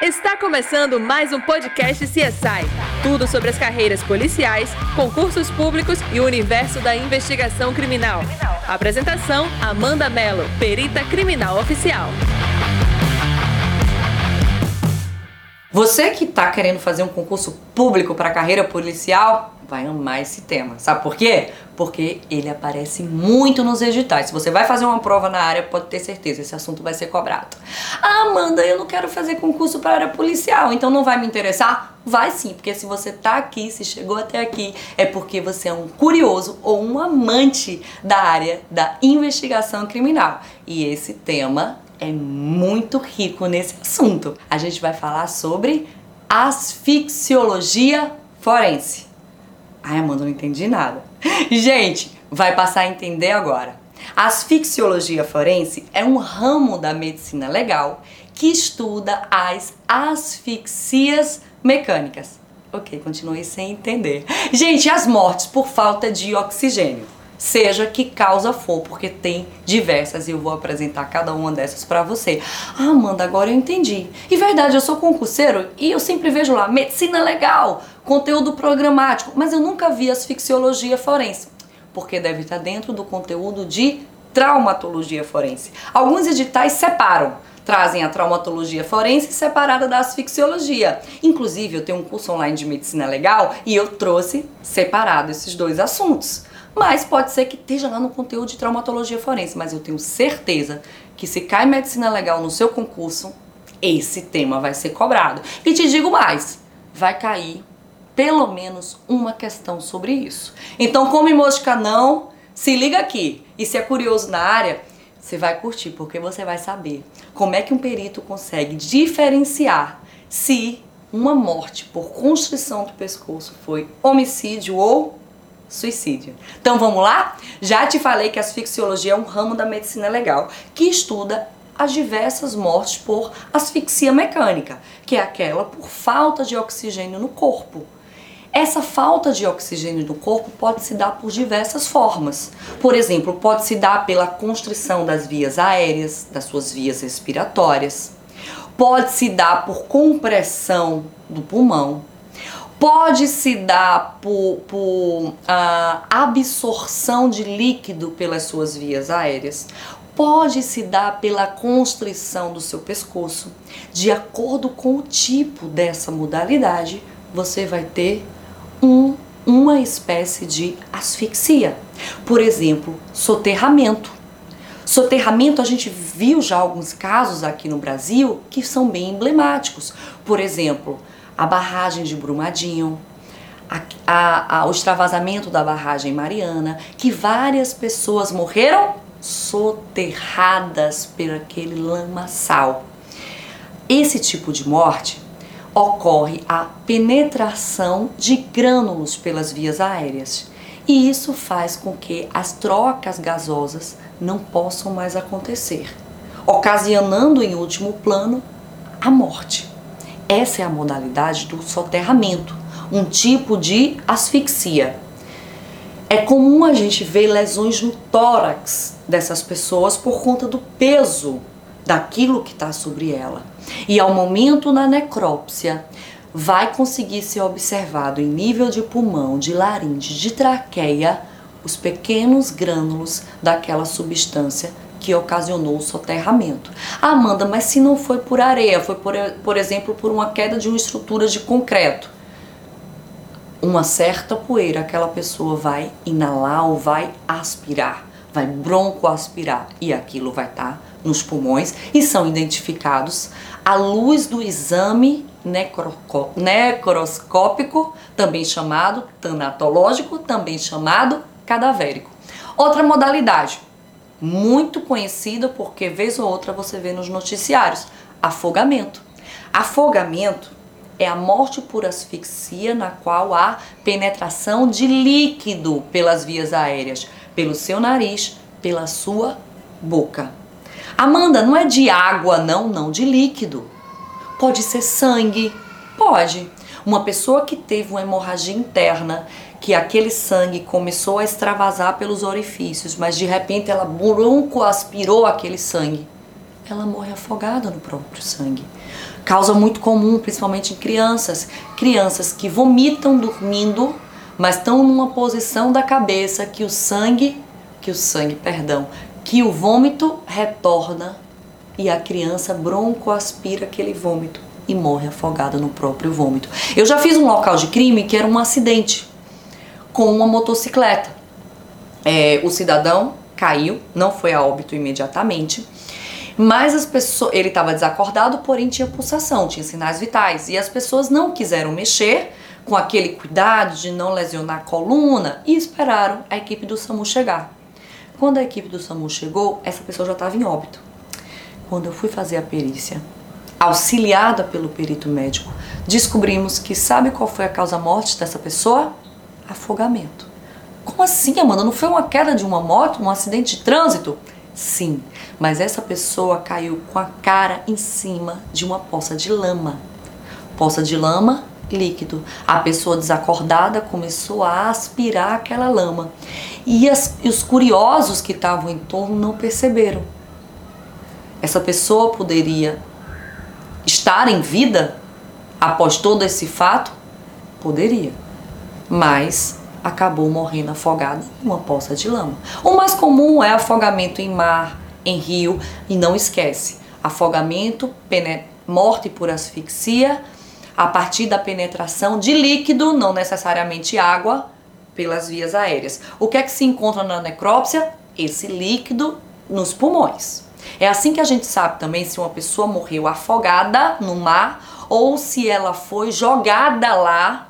Está começando mais um podcast CSI. Tudo sobre as carreiras policiais, concursos públicos e o universo da investigação criminal. Apresentação: Amanda Mello, perita criminal oficial. Você que está querendo fazer um concurso público para a carreira policial, vai amar esse tema. Sabe por quê? Porque ele aparece muito nos editais. Se você vai fazer uma prova na área, pode ter certeza, esse assunto vai ser cobrado. Ah, Amanda, eu não quero fazer concurso para área policial, então não vai me interessar? Vai sim, porque se você tá aqui, se chegou até aqui, é porque você é um curioso ou um amante da área da investigação criminal. E esse tema é muito rico nesse assunto. A gente vai falar sobre asfixiologia forense. Ai, Amanda, não entendi nada. Gente, vai passar a entender agora. A asfixiologia forense é um ramo da medicina legal que estuda as asfixias mecânicas. Ok, continuei sem entender. Gente, as mortes por falta de oxigênio seja que causa for, porque tem diversas e eu vou apresentar cada uma dessas para você. Ah, Amanda, agora eu entendi. E verdade, eu sou concurseiro e eu sempre vejo lá medicina legal, conteúdo programático, mas eu nunca vi asfixiologia forense, porque deve estar dentro do conteúdo de traumatologia forense. Alguns editais separam trazem a traumatologia forense separada da asfixiologia. Inclusive, eu tenho um curso online de medicina legal e eu trouxe separado esses dois assuntos. Mas pode ser que esteja lá no conteúdo de traumatologia forense, mas eu tenho certeza que se cai medicina legal no seu concurso, esse tema vai ser cobrado. E te digo mais, vai cair pelo menos uma questão sobre isso. Então, come mosca não, se liga aqui. E se é curioso na área, você vai curtir, porque você vai saber como é que um perito consegue diferenciar se uma morte por constrição do pescoço foi homicídio ou suicídio. Então vamos lá? Já te falei que a asfixiologia é um ramo da medicina legal que estuda as diversas mortes por asfixia mecânica, que é aquela por falta de oxigênio no corpo. Essa falta de oxigênio no corpo pode se dar por diversas formas. Por exemplo, pode se dar pela constrição das vias aéreas, das suas vias respiratórias. Pode se dar por compressão do pulmão, pode se dar por, por uh, absorção de líquido pelas suas vias aéreas, pode se dar pela constrição do seu pescoço. De acordo com o tipo dessa modalidade, você vai ter um, uma espécie de asfixia. Por exemplo, soterramento. Soterramento, a gente viu já alguns casos aqui no Brasil que são bem emblemáticos. Por exemplo, a barragem de Brumadinho, a, a, a, o extravasamento da barragem Mariana, que várias pessoas morreram soterradas por aquele lamaçal. Esse tipo de morte ocorre a penetração de grânulos pelas vias aéreas. E isso faz com que as trocas gasosas não possam mais acontecer, ocasionando em último plano a morte. Essa é a modalidade do soterramento, um tipo de asfixia. É comum a gente ver lesões no tórax dessas pessoas por conta do peso daquilo que está sobre ela. E ao momento na necrópsia, vai conseguir ser observado em nível de pulmão, de laringe, de traqueia, os pequenos grânulos daquela substância que ocasionou o soterramento. Ah, Amanda, mas se não foi por areia, foi por, por exemplo por uma queda de uma estrutura de concreto. Uma certa poeira aquela pessoa vai inalar ou vai aspirar, vai broncoaspirar e aquilo vai estar tá nos pulmões e são identificados à luz do exame necroscópico, também chamado tanatológico, também chamado cadavérico. Outra modalidade, muito conhecida porque vez ou outra você vê nos noticiários, afogamento. Afogamento é a morte por asfixia na qual há penetração de líquido pelas vias aéreas, pelo seu nariz, pela sua boca. Amanda, não é de água, não, não, de líquido. Pode ser sangue, pode. Uma pessoa que teve uma hemorragia interna que aquele sangue começou a extravasar pelos orifícios, mas de repente ela bronco aspirou aquele sangue. Ela morre afogada no próprio sangue. Causa muito comum, principalmente em crianças. Crianças que vomitam dormindo, mas estão numa posição da cabeça que o sangue, que o sangue, perdão, que o vômito retorna e a criança broncoaspira aquele vômito e morre afogada no próprio vômito. Eu já fiz um local de crime que era um acidente com uma motocicleta. É, o cidadão caiu, não foi a óbito imediatamente, mas as pessoas, ele estava desacordado, porém tinha pulsação, tinha sinais vitais e as pessoas não quiseram mexer com aquele cuidado de não lesionar a coluna e esperaram a equipe do SAMU chegar. Quando a equipe do SAMU chegou, essa pessoa já estava em óbito. Quando eu fui fazer a perícia, auxiliada pelo perito médico, descobrimos que sabe qual foi a causa morte dessa pessoa? Afogamento. Como assim, Amanda? Não foi uma queda de uma moto, um acidente de trânsito? Sim, mas essa pessoa caiu com a cara em cima de uma poça de lama. Poça de lama, líquido. A pessoa desacordada começou a aspirar aquela lama. E, as, e os curiosos que estavam em torno não perceberam. Essa pessoa poderia estar em vida após todo esse fato? Poderia. Mas acabou morrendo afogada numa poça de lama. O mais comum é afogamento em mar, em rio, e não esquece, afogamento, morte por asfixia, a partir da penetração de líquido, não necessariamente água, pelas vias aéreas. O que é que se encontra na necrópsia? Esse líquido nos pulmões. É assim que a gente sabe também se uma pessoa morreu afogada no mar ou se ela foi jogada lá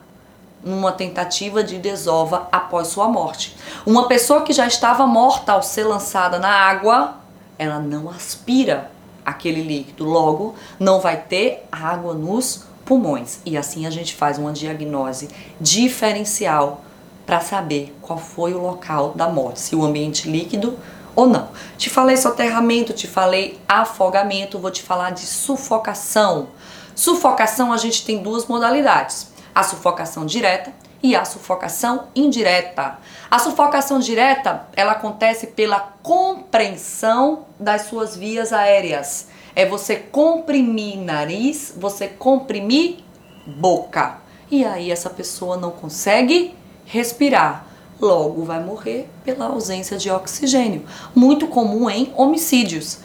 numa tentativa de desova após sua morte. Uma pessoa que já estava morta ao ser lançada na água, ela não aspira aquele líquido, logo não vai ter água nos pulmões. E assim a gente faz uma diagnose diferencial para saber qual foi o local da morte, se o ambiente líquido ou não. Te falei soterramento, te falei afogamento, vou te falar de sufocação. Sufocação a gente tem duas modalidades a sufocação direta e a sufocação indireta. A sufocação direta, ela acontece pela compreensão das suas vias aéreas. É você comprimir nariz, você comprimir boca. E aí essa pessoa não consegue respirar. Logo vai morrer pela ausência de oxigênio. Muito comum em homicídios.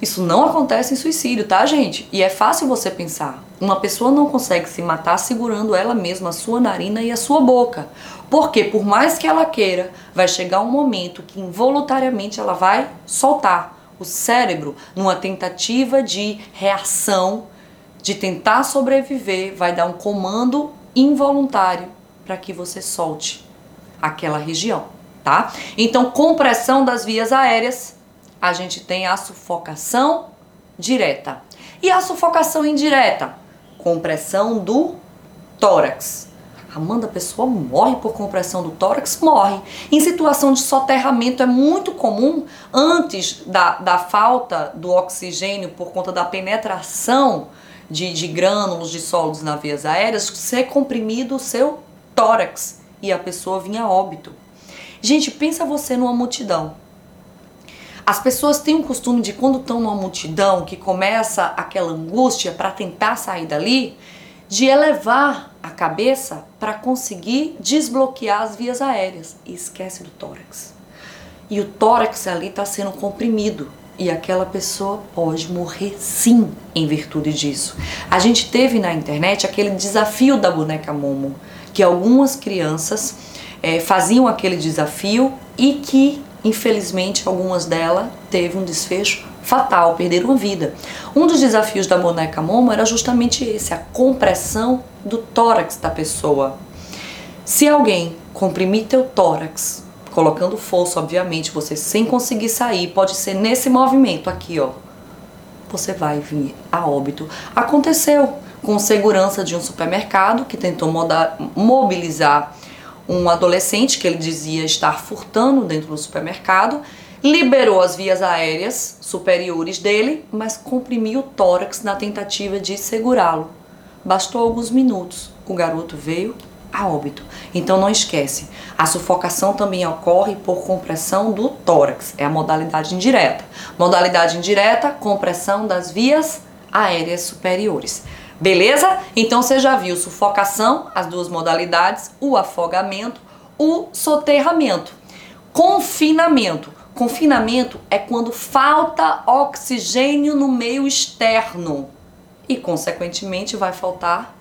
Isso não acontece em suicídio, tá, gente? E é fácil você pensar. Uma pessoa não consegue se matar segurando ela mesma a sua narina e a sua boca. Porque por mais que ela queira, vai chegar um momento que involuntariamente ela vai soltar o cérebro numa tentativa de reação, de tentar sobreviver, vai dar um comando involuntário para que você solte aquela região, tá? Então, compressão das vias aéreas a gente tem a sufocação direta. E a sufocação indireta? Compressão do tórax. Amanda, a pessoa morre por compressão do tórax? Morre. Em situação de soterramento é muito comum, antes da, da falta do oxigênio por conta da penetração de, de grânulos de sólidos nas vias aéreas, ser comprimido o seu tórax e a pessoa vinha óbito. Gente, pensa você numa multidão. As pessoas têm um costume de quando estão numa multidão que começa aquela angústia para tentar sair dali, de elevar a cabeça para conseguir desbloquear as vias aéreas e esquece do tórax. E o tórax ali está sendo comprimido e aquela pessoa pode morrer sim em virtude disso. A gente teve na internet aquele desafio da boneca Momo, que algumas crianças é, faziam aquele desafio e que infelizmente algumas delas teve um desfecho fatal, perderam a vida. Um dos desafios da boneca Momo era justamente esse, a compressão do tórax da pessoa. Se alguém comprimir teu tórax, colocando força, obviamente, você sem conseguir sair, pode ser nesse movimento aqui, ó. Você vai vir a óbito. Aconteceu com segurança de um supermercado que tentou mobilizar um adolescente que ele dizia estar furtando dentro do supermercado, liberou as vias aéreas superiores dele, mas comprimiu o tórax na tentativa de segurá-lo. Bastou alguns minutos, o garoto veio a óbito. Então não esquece, a sufocação também ocorre por compressão do tórax, é a modalidade indireta. Modalidade indireta, compressão das vias aéreas superiores. Beleza? Então você já viu sufocação, as duas modalidades, o afogamento, o soterramento. Confinamento. Confinamento é quando falta oxigênio no meio externo e, consequentemente, vai faltar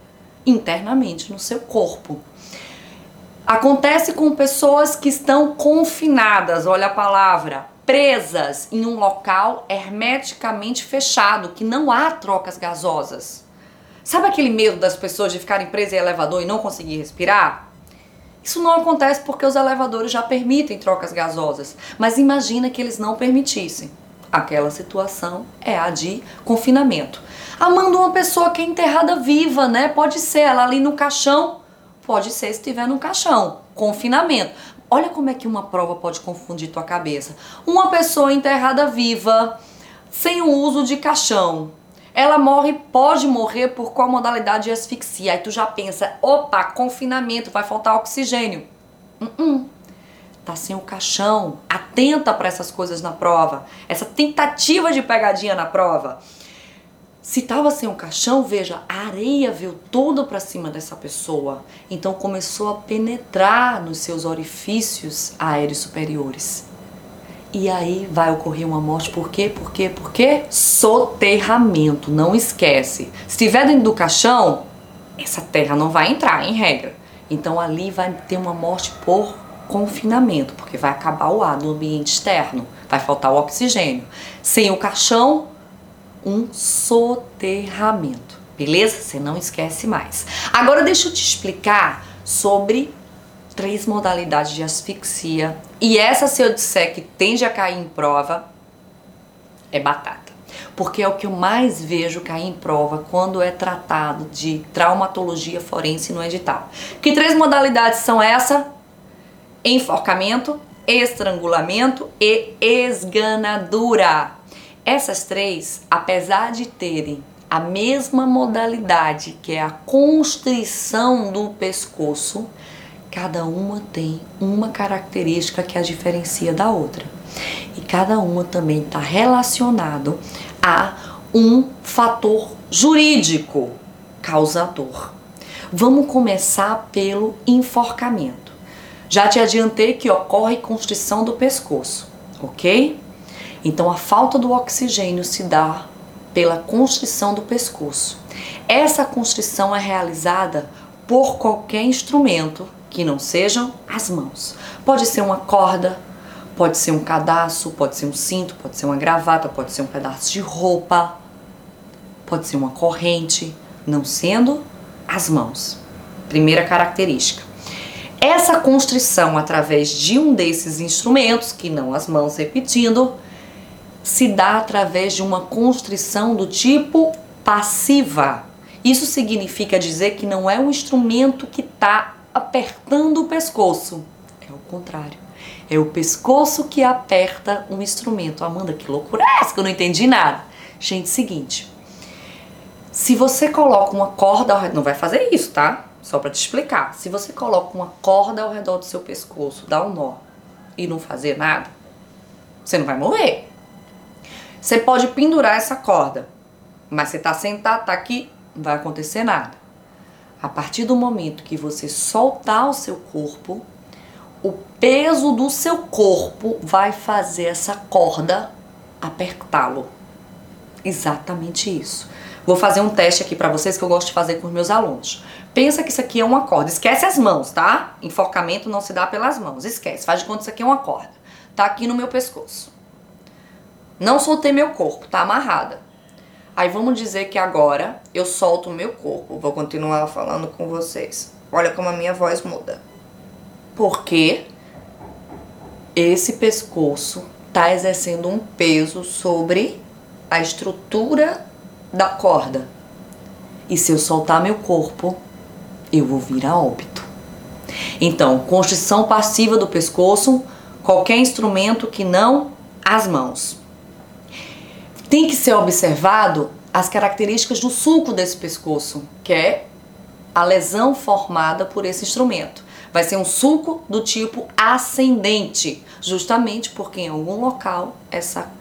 internamente no seu corpo. Acontece com pessoas que estão confinadas, olha a palavra, presas em um local hermeticamente fechado, que não há trocas gasosas. Sabe aquele medo das pessoas de ficarem presas em elevador e não conseguir respirar? Isso não acontece porque os elevadores já permitem trocas gasosas, mas imagina que eles não permitissem. Aquela situação é a de confinamento. Amando uma pessoa que é enterrada viva, né? Pode ser ela ali no caixão, pode ser se estiver no caixão. Confinamento. Olha como é que uma prova pode confundir tua cabeça. Uma pessoa enterrada viva, sem o uso de caixão, ela morre, pode morrer por qual modalidade de asfixia? Aí tu já pensa, opa, confinamento, vai faltar oxigênio. Uh -uh. Tá sem o caixão. Atenta para essas coisas na prova. Essa tentativa de pegadinha na prova. Se tava sem o caixão, veja, a areia veio toda para cima dessa pessoa. Então começou a penetrar nos seus orifícios aéreos superiores. E aí vai ocorrer uma morte. Por quê? Por quê? Por quê? Soterramento. Não esquece. Se estiver dentro do caixão, essa terra não vai entrar, em regra. Então ali vai ter uma morte por confinamento, porque vai acabar o ar no ambiente externo, vai faltar o oxigênio. Sem o caixão, um soterramento. Beleza? Você não esquece mais. Agora deixa eu te explicar sobre três modalidades de asfixia. E essa, se eu disser que tende a cair em prova, é batata. Porque é o que eu mais vejo cair em prova quando é tratado de traumatologia forense no edital. Que três modalidades são essa? Enforcamento, estrangulamento e esganadura. Essas três, apesar de terem a mesma modalidade, que é a constrição do pescoço, cada uma tem uma característica que a diferencia da outra. E cada uma também está relacionado a um fator jurídico causador. Vamos começar pelo enforcamento. Já te adiantei que ocorre constrição do pescoço, ok? Então a falta do oxigênio se dá pela constrição do pescoço. Essa constrição é realizada por qualquer instrumento que não sejam as mãos. Pode ser uma corda, pode ser um cadastro, pode ser um cinto, pode ser uma gravata, pode ser um pedaço de roupa, pode ser uma corrente, não sendo as mãos. Primeira característica. Essa constrição através de um desses instrumentos, que não as mãos repetindo, se dá através de uma constrição do tipo passiva. Isso significa dizer que não é um instrumento que está apertando o pescoço. É o contrário. É o pescoço que aperta um instrumento. Amanda, que loucura é essa que eu não entendi nada? Gente, seguinte. Se você coloca uma corda ao redor, não vai fazer isso, tá? Só para te explicar. Se você coloca uma corda ao redor do seu pescoço, dá um nó e não fazer nada, você não vai morrer. Você pode pendurar essa corda, mas você tá sentado, tá aqui, não vai acontecer nada. A partir do momento que você soltar o seu corpo, o peso do seu corpo vai fazer essa corda apertá-lo. Exatamente isso. Vou fazer um teste aqui para vocês que eu gosto de fazer com os meus alunos. Pensa que isso aqui é uma corda. Esquece as mãos, tá? Enforcamento não se dá pelas mãos. Esquece. Faz de conta que isso aqui é uma corda. Tá aqui no meu pescoço. Não soltei meu corpo, tá amarrada. Aí vamos dizer que agora eu solto o meu corpo. Vou continuar falando com vocês. Olha como a minha voz muda. Porque esse pescoço está exercendo um peso sobre a estrutura da corda. E se eu soltar meu corpo, eu vou vir a óbito. Então, constrição passiva do pescoço, qualquer instrumento que não as mãos tem que ser observado as características do sulco desse pescoço, que é a lesão formada por esse instrumento. Vai ser um sulco do tipo ascendente, justamente porque em algum local essa,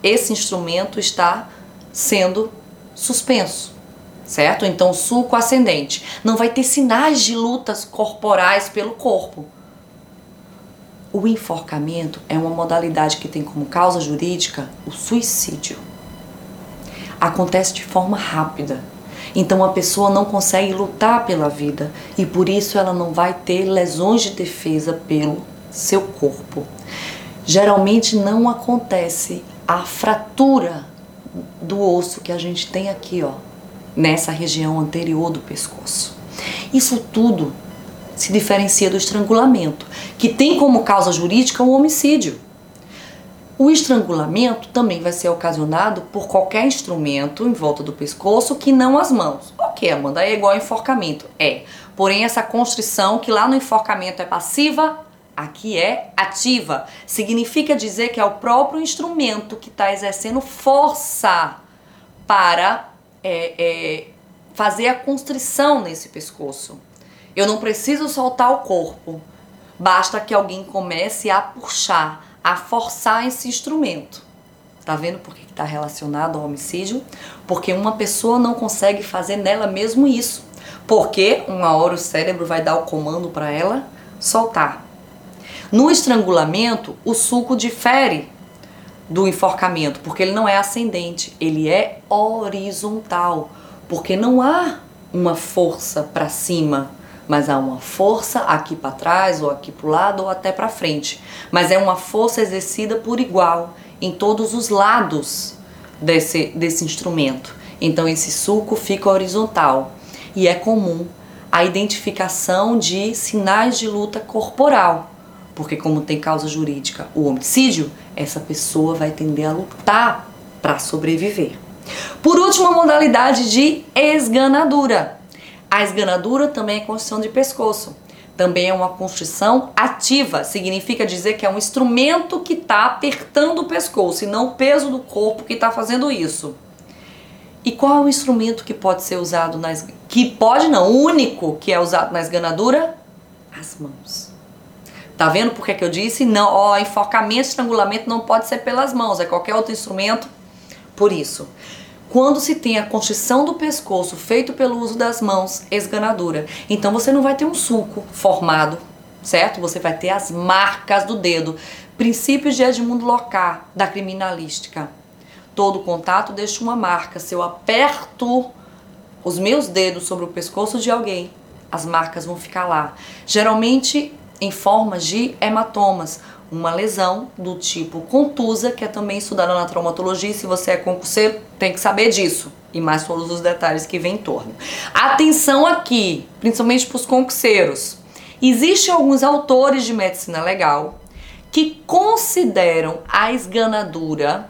esse instrumento está sendo suspenso, certo? Então, sulco ascendente. Não vai ter sinais de lutas corporais pelo corpo. O enforcamento é uma modalidade que tem como causa jurídica o suicídio. Acontece de forma rápida. Então a pessoa não consegue lutar pela vida e por isso ela não vai ter lesões de defesa pelo seu corpo. Geralmente não acontece a fratura do osso que a gente tem aqui, ó, nessa região anterior do pescoço. Isso tudo se diferencia do estrangulamento, que tem como causa jurídica o homicídio. O estrangulamento também vai ser ocasionado por qualquer instrumento em volta do pescoço que não as mãos. Ok, Amanda, é igual ao enforcamento. É. Porém, essa constrição que lá no enforcamento é passiva, aqui é ativa. Significa dizer que é o próprio instrumento que está exercendo força para é, é, fazer a constrição nesse pescoço. Eu não preciso soltar o corpo, basta que alguém comece a puxar, a forçar esse instrumento. Tá vendo por que está relacionado ao homicídio? Porque uma pessoa não consegue fazer nela mesmo isso. Porque uma hora o cérebro vai dar o comando para ela soltar. No estrangulamento, o sulco difere do enforcamento, porque ele não é ascendente, ele é horizontal, porque não há uma força para cima mas há uma força aqui para trás, ou aqui para o lado, ou até para frente. Mas é uma força exercida por igual em todos os lados desse, desse instrumento. Então esse sulco fica horizontal e é comum a identificação de sinais de luta corporal, porque como tem causa jurídica o homicídio, essa pessoa vai tender a lutar para sobreviver. Por último, a modalidade de esganadura. A esganadura também é construção de pescoço. Também é uma construção ativa, significa dizer que é um instrumento que está apertando o pescoço e não o peso do corpo que está fazendo isso. E qual é o instrumento que pode ser usado na que pode não, o único que é usado na esganadura? As mãos. Tá vendo por que eu disse? Não, ó, enfocamento, estrangulamento não pode ser pelas mãos, é qualquer outro instrumento. Por isso, quando se tem a construção do pescoço feito pelo uso das mãos, esganadura. Então você não vai ter um sulco formado, certo? Você vai ter as marcas do dedo. Princípios de Edmundo Locard, da criminalística. Todo contato deixa uma marca. Se eu aperto os meus dedos sobre o pescoço de alguém, as marcas vão ficar lá. Geralmente em formas de hematomas uma lesão do tipo contusa, que é também estudada na traumatologia. Se você é concurseiro, tem que saber disso. E mais todos os detalhes que vem em torno. Atenção aqui, principalmente para os concurseiros. Existem alguns autores de medicina legal que consideram a esganadura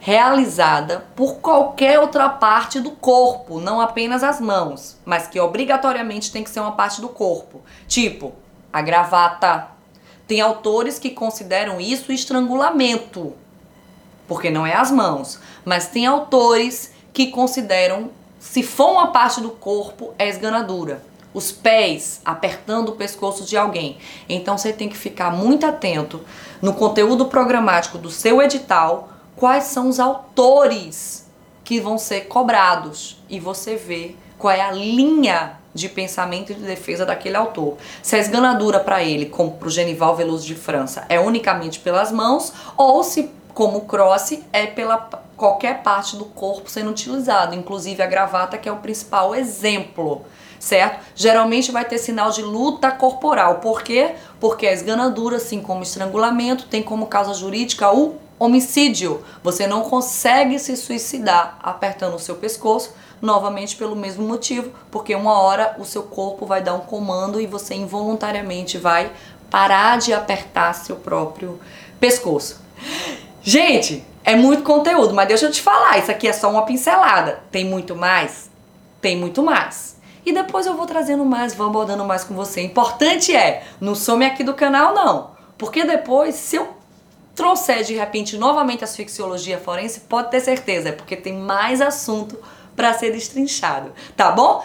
realizada por qualquer outra parte do corpo, não apenas as mãos, mas que obrigatoriamente tem que ser uma parte do corpo, tipo a gravata, tem autores que consideram isso estrangulamento, porque não é as mãos, mas tem autores que consideram, se for uma parte do corpo, é esganadura. Os pés apertando o pescoço de alguém. Então você tem que ficar muito atento no conteúdo programático do seu edital, quais são os autores que vão ser cobrados e você vê qual é a linha de pensamento e de defesa daquele autor. Se a esganadura para ele, como para o Genival Veloso de França, é unicamente pelas mãos, ou se, como cross, é pela qualquer parte do corpo sendo utilizado, inclusive a gravata, que é o principal exemplo certo? Geralmente vai ter sinal de luta corporal. Por quê? Porque a esganadura, assim como estrangulamento, tem como causa jurídica o homicídio. Você não consegue se suicidar apertando o seu pescoço, novamente pelo mesmo motivo, porque uma hora o seu corpo vai dar um comando e você involuntariamente vai parar de apertar seu próprio pescoço. Gente, é muito conteúdo, mas deixa eu te falar, isso aqui é só uma pincelada. Tem muito mais? Tem muito mais. E depois eu vou trazendo mais, vou abordando mais com você. Importante é, não some aqui do canal não, porque depois se eu trouxer de repente novamente a asfixiologia forense, pode ter certeza, é porque tem mais assunto para ser destrinchado, tá bom?